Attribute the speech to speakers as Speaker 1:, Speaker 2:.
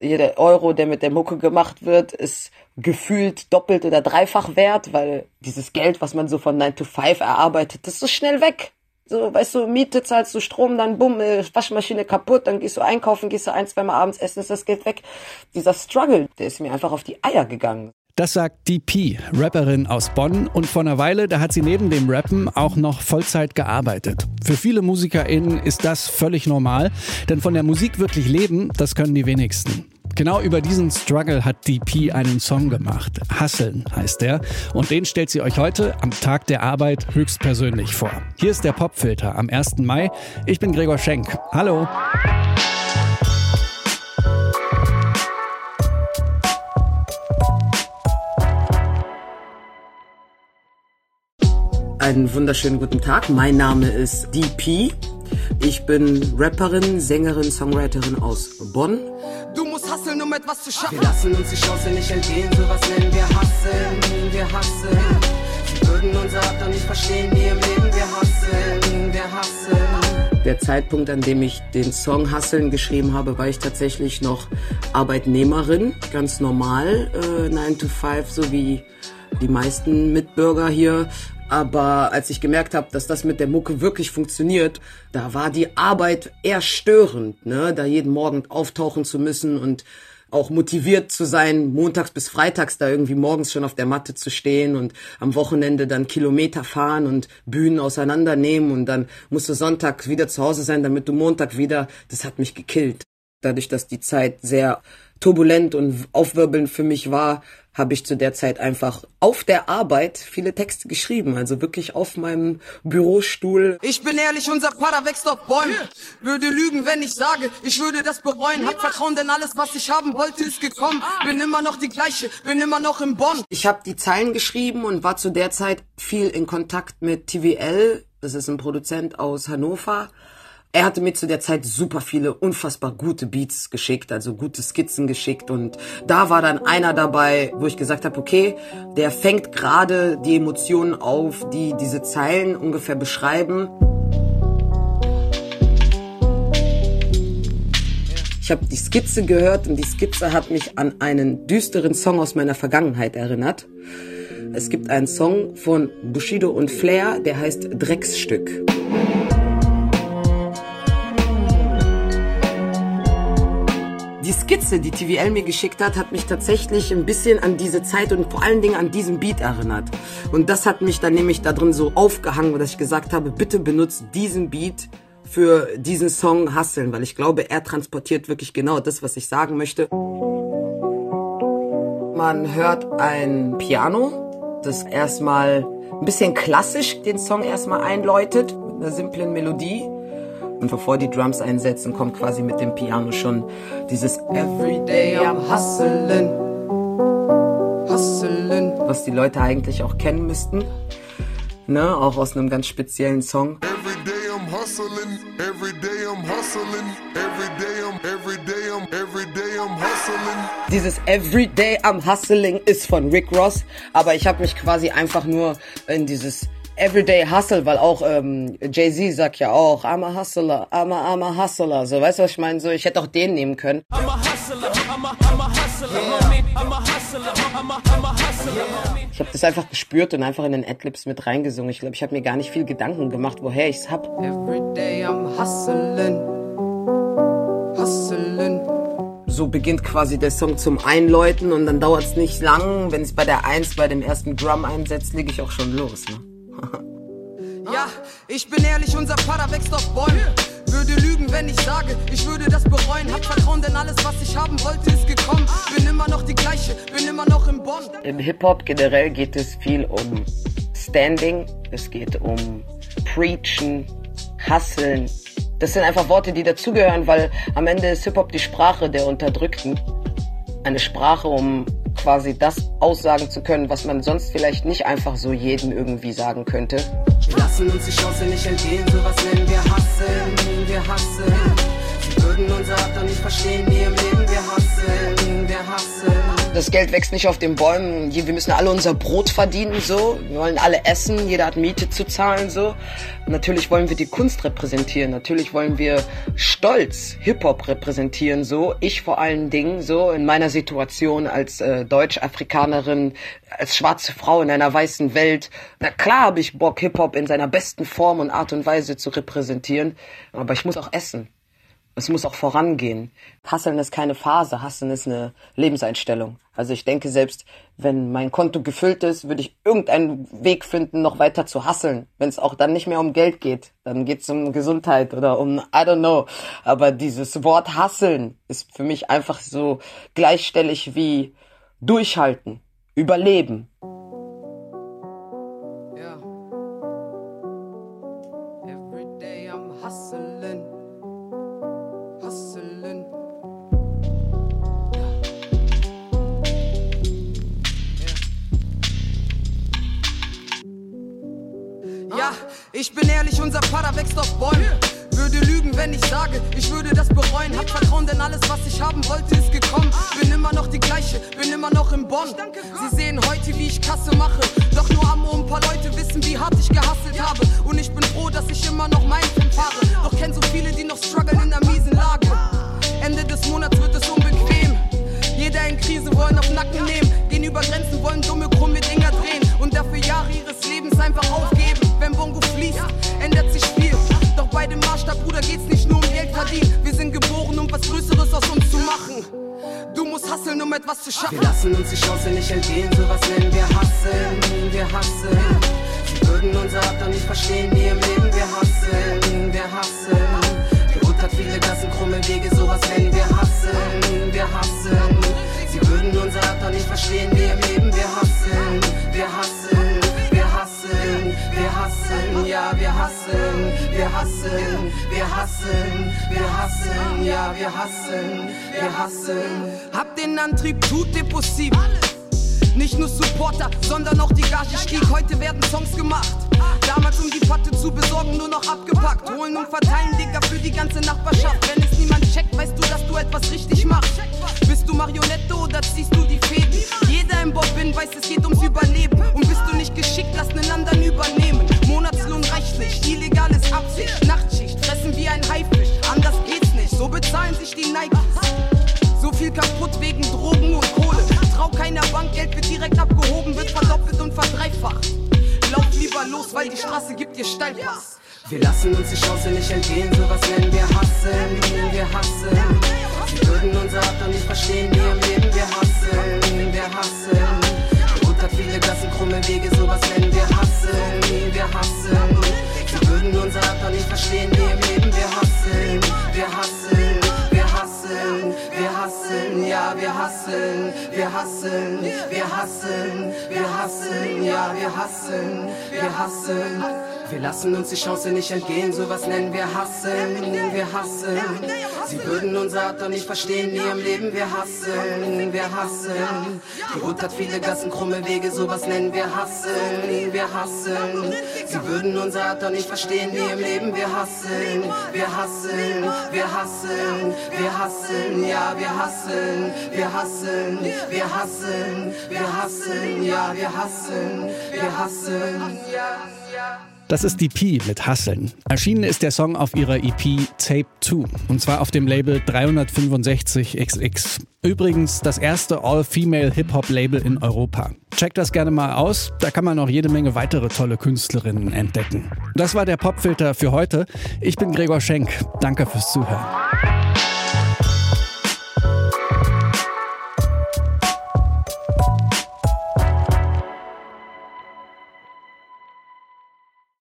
Speaker 1: Jeder Euro, der mit der Mucke gemacht wird, ist gefühlt doppelt oder dreifach wert, weil dieses Geld, was man so von 9 to 5 erarbeitet, das ist so schnell weg. So, weißt du, Miete zahlst du Strom, dann bumm, äh, Waschmaschine kaputt, dann gehst du einkaufen, gehst du ein, zweimal abends essen, ist das Geld weg. Dieser Struggle, der ist mir einfach auf die Eier gegangen.
Speaker 2: Das sagt DP, Rapperin aus Bonn. Und vor einer Weile, da hat sie neben dem Rappen auch noch Vollzeit gearbeitet. Für viele MusikerInnen ist das völlig normal, denn von der Musik wirklich leben, das können die wenigsten. Genau über diesen Struggle hat DP einen Song gemacht. Hasseln heißt der. Und den stellt sie euch heute am Tag der Arbeit höchstpersönlich vor. Hier ist der Popfilter am 1. Mai. Ich bin Gregor Schenk. Hallo.
Speaker 1: Einen wunderschönen guten Tag. Mein Name ist DP. Ich bin Rapperin, Sängerin, Songwriterin aus Bonn.
Speaker 3: Du musst hasseln, um etwas zu schaffen. Wir lassen uns die Chance nicht entgehen, sowas nennen wir hasseln, wir hasseln. Sie würden unser doch nicht verstehen, nie im Leben wir hasseln, wir hasseln.
Speaker 1: Der Zeitpunkt, an dem ich den Song Hasseln geschrieben habe, war ich tatsächlich noch Arbeitnehmerin, ganz normal, äh, 9 to 5, so wie die meisten Mitbürger hier. Aber als ich gemerkt habe, dass das mit der Mucke wirklich funktioniert, da war die Arbeit eher störend, ne? da jeden Morgen auftauchen zu müssen und auch motiviert zu sein, montags bis freitags da irgendwie morgens schon auf der Matte zu stehen und am Wochenende dann Kilometer fahren und Bühnen auseinandernehmen und dann musst du Sonntag wieder zu Hause sein, damit du Montag wieder, das hat mich gekillt. Dadurch, dass die Zeit sehr turbulent und aufwirbelnd für mich war, habe ich zu der Zeit einfach auf der Arbeit viele Texte geschrieben, also wirklich auf meinem Bürostuhl.
Speaker 3: Ich bin ehrlich, unser Vater wächst auf Bäumen. Würde lügen, wenn ich sage, ich würde das bereuen. Hab Vertrauen, denn alles, was ich haben wollte, ist gekommen. Bin immer noch die gleiche, bin immer noch in Bonn.
Speaker 1: Ich habe die Zeilen geschrieben und war zu der Zeit viel in Kontakt mit TVL. Das ist ein Produzent aus Hannover. Er hatte mir zu der Zeit super viele unfassbar gute Beats geschickt, also gute Skizzen geschickt und da war dann einer dabei, wo ich gesagt habe, okay, der fängt gerade die Emotionen auf, die diese Zeilen ungefähr beschreiben. Ich habe die Skizze gehört und die Skizze hat mich an einen düsteren Song aus meiner Vergangenheit erinnert. Es gibt einen Song von Bushido und Flair, der heißt Drecksstück. Die Skizze, die TVL mir geschickt hat, hat mich tatsächlich ein bisschen an diese Zeit und vor allen Dingen an diesen Beat erinnert. Und das hat mich dann nämlich da drin so aufgehangen, dass ich gesagt habe, bitte benutzt diesen Beat für diesen Song Hasseln, weil ich glaube, er transportiert wirklich genau das, was ich sagen möchte. Man hört ein Piano, das erstmal ein bisschen klassisch den Song erstmal einläutet, mit einer simplen Melodie. Und bevor die Drums einsetzen, kommt quasi mit dem Piano schon dieses Everyday I'm hustling, hustling, was die Leute eigentlich auch kennen müssten. Ne, auch aus einem ganz speziellen Song.
Speaker 4: Everyday I'm hustling, everyday I'm hustling, everyday I'm, everyday I'm, everyday I'm hustling.
Speaker 1: Dieses Everyday I'm hustling ist von Rick Ross, aber ich habe mich quasi einfach nur in dieses Everyday Hustle, weil auch ähm, Jay-Z sagt ja auch, I'm a hustler, I'm a, I'm a hustler. So, weißt du, was ich meine? So, ich hätte auch den nehmen können.
Speaker 5: I'm a hustler, I'm a, I'm a hustler, homie. I'm a hustler, I'm a, I'm a hustler, homie.
Speaker 1: Ich habe das einfach gespürt und einfach in den Adlibs mit reingesungen. Ich glaube, ich habe mir gar nicht viel Gedanken gemacht, woher ich's hab.
Speaker 3: Everyday I'm hustling, hustling.
Speaker 1: So beginnt quasi der Song zum Einläuten und dann dauert's nicht lang. Wenn es bei der Eins, bei dem ersten Drum einsetzt, lege ich auch schon los. Ne?
Speaker 3: Ich bin ehrlich, unser Vater wächst auf Bäumen. Würde lügen, wenn ich sage, ich würde das bereuen. Hab Vertrauen, denn alles, was ich haben wollte, ist gekommen. Bin immer noch die gleiche, bin immer noch in Bonn.
Speaker 1: Im Hip-Hop generell geht es viel um Standing, es geht um Preachen, Hustlen. Das sind einfach Worte, die dazugehören, weil am Ende ist Hip-Hop die Sprache der Unterdrückten. Eine Sprache, um quasi das aussagen zu können, was man sonst vielleicht nicht einfach so jedem irgendwie sagen könnte.
Speaker 3: Wir lassen uns die Chance nicht entgehen, sowas nennen wir hasseln, wir hasseln. Sie würden unser Art nicht verstehen, nie im Leben wir hasseln.
Speaker 1: Das Geld wächst nicht auf den Bäumen. Wir müssen alle unser Brot verdienen, so. Wir wollen alle essen, jeder hat Miete zu zahlen, so. natürlich wollen wir die Kunst repräsentieren. Natürlich wollen wir stolz Hip-Hop repräsentieren, so. Ich vor allen Dingen, so, in meiner Situation als äh, Deutsch-Afrikanerin, als schwarze Frau in einer weißen Welt. Na klar habe ich Bock, Hip-Hop in seiner besten Form und Art und Weise zu repräsentieren. Aber ich muss auch essen. Es muss auch vorangehen. Hasseln ist keine Phase, Hasseln ist eine Lebenseinstellung. Also ich denke, selbst wenn mein Konto gefüllt ist, würde ich irgendeinen Weg finden, noch weiter zu hasseln. Wenn es auch dann nicht mehr um Geld geht, dann geht es um Gesundheit oder um, I don't know. Aber dieses Wort hasseln ist für mich einfach so gleichstellig wie durchhalten, überleben.
Speaker 3: Ich bin ehrlich, unser Vater wächst auf Bäumen. Würde lügen, wenn ich sage, ich würde das bereuen. Hab Vertrauen, denn alles, was ich haben wollte, ist gekommen. Bin immer noch die gleiche, bin immer noch im Bonn. Sie sehen heute, wie ich Kasse mache. Doch nur am ein paar Leute wissen, wie hart ich gehasselt habe. Und ich bin froh, dass ich immer noch mein Film fahre. Doch kenn so viele, die noch strugglen in der miesen Lage. Ende des Monats wird es unbequem. Jeder in Krise wollen auf Nacken Bruder, geht's nicht nur um Geld verdienen. Wir sind geboren, um was Größeres aus uns zu machen. Du musst hasseln, um etwas zu schaffen.
Speaker 6: Wir lassen uns die Chance nicht entgehen, sowas nennen wir ja, wir hasseln, wir hasseln, wir hasseln, ja, wir hasseln, wir hasseln.
Speaker 3: Hab den Antrieb, tut dir possible. Nicht nur Supporter, sondern auch die Gage stieg. Heute werden Songs gemacht. Damals, um die Patte zu besorgen, nur noch abgepackt. Holen und verteilen, Digga, für die ganze Nachbarschaft. Wenn es niemand checkt, weißt du, dass du etwas richtig machst. Bist du Marionette oder ziehst du die Fäden? Jeder im Bob bin weiß, es geht ums Überleben. Und bist du nicht geschickt, lass einen anderen übernehmen. Nicht, illegales Absicht. Nachtschicht, fressen wie ein Haifisch. Anders geht's nicht, so bezahlen sich die Nikes. So viel kaputt wegen Drogen und Kohle. Trau keiner Bank, Geld wird direkt abgehoben, wird verdoppelt und verdreifacht. Lauf lieber los, weil die Straße gibt dir Steilpass.
Speaker 6: Wir lassen uns die Chance nicht entgehen, sowas nennen wir Hassen, wir hassen. Sie würden unser doch nicht verstehen, wir hasseln, ja, wir hasseln, wir hasseln, wir hasseln, wir hasseln, ja, wir hasseln, wir hasseln. Wir lassen uns die Chance nicht entgehen, sowas nennen wir hasseln, wir hasseln. Sie würden unser Art doch nicht verstehen, nie im Leben wir hasseln, wir hasseln. Die Hut hat viele Gassen, krumme Wege, sowas nennen wir hasseln, wir hasseln. Sie würden unser Art doch nicht verstehen, nie im Leben wir hasseln, wir hasseln, wir hasseln, wir hasseln, ja, wir hasseln, wir hasseln, wir hasseln, wir hasseln, ja, wir hasseln, wir hasseln.
Speaker 2: Das ist die P mit Hasseln. Erschienen ist der Song auf ihrer EP Tape 2 und zwar auf dem Label 365XX. Übrigens das erste All-Female Hip-Hop-Label in Europa. Checkt das gerne mal aus, da kann man auch jede Menge weitere tolle Künstlerinnen entdecken. Das war der Popfilter für heute. Ich bin Gregor Schenk. Danke fürs Zuhören.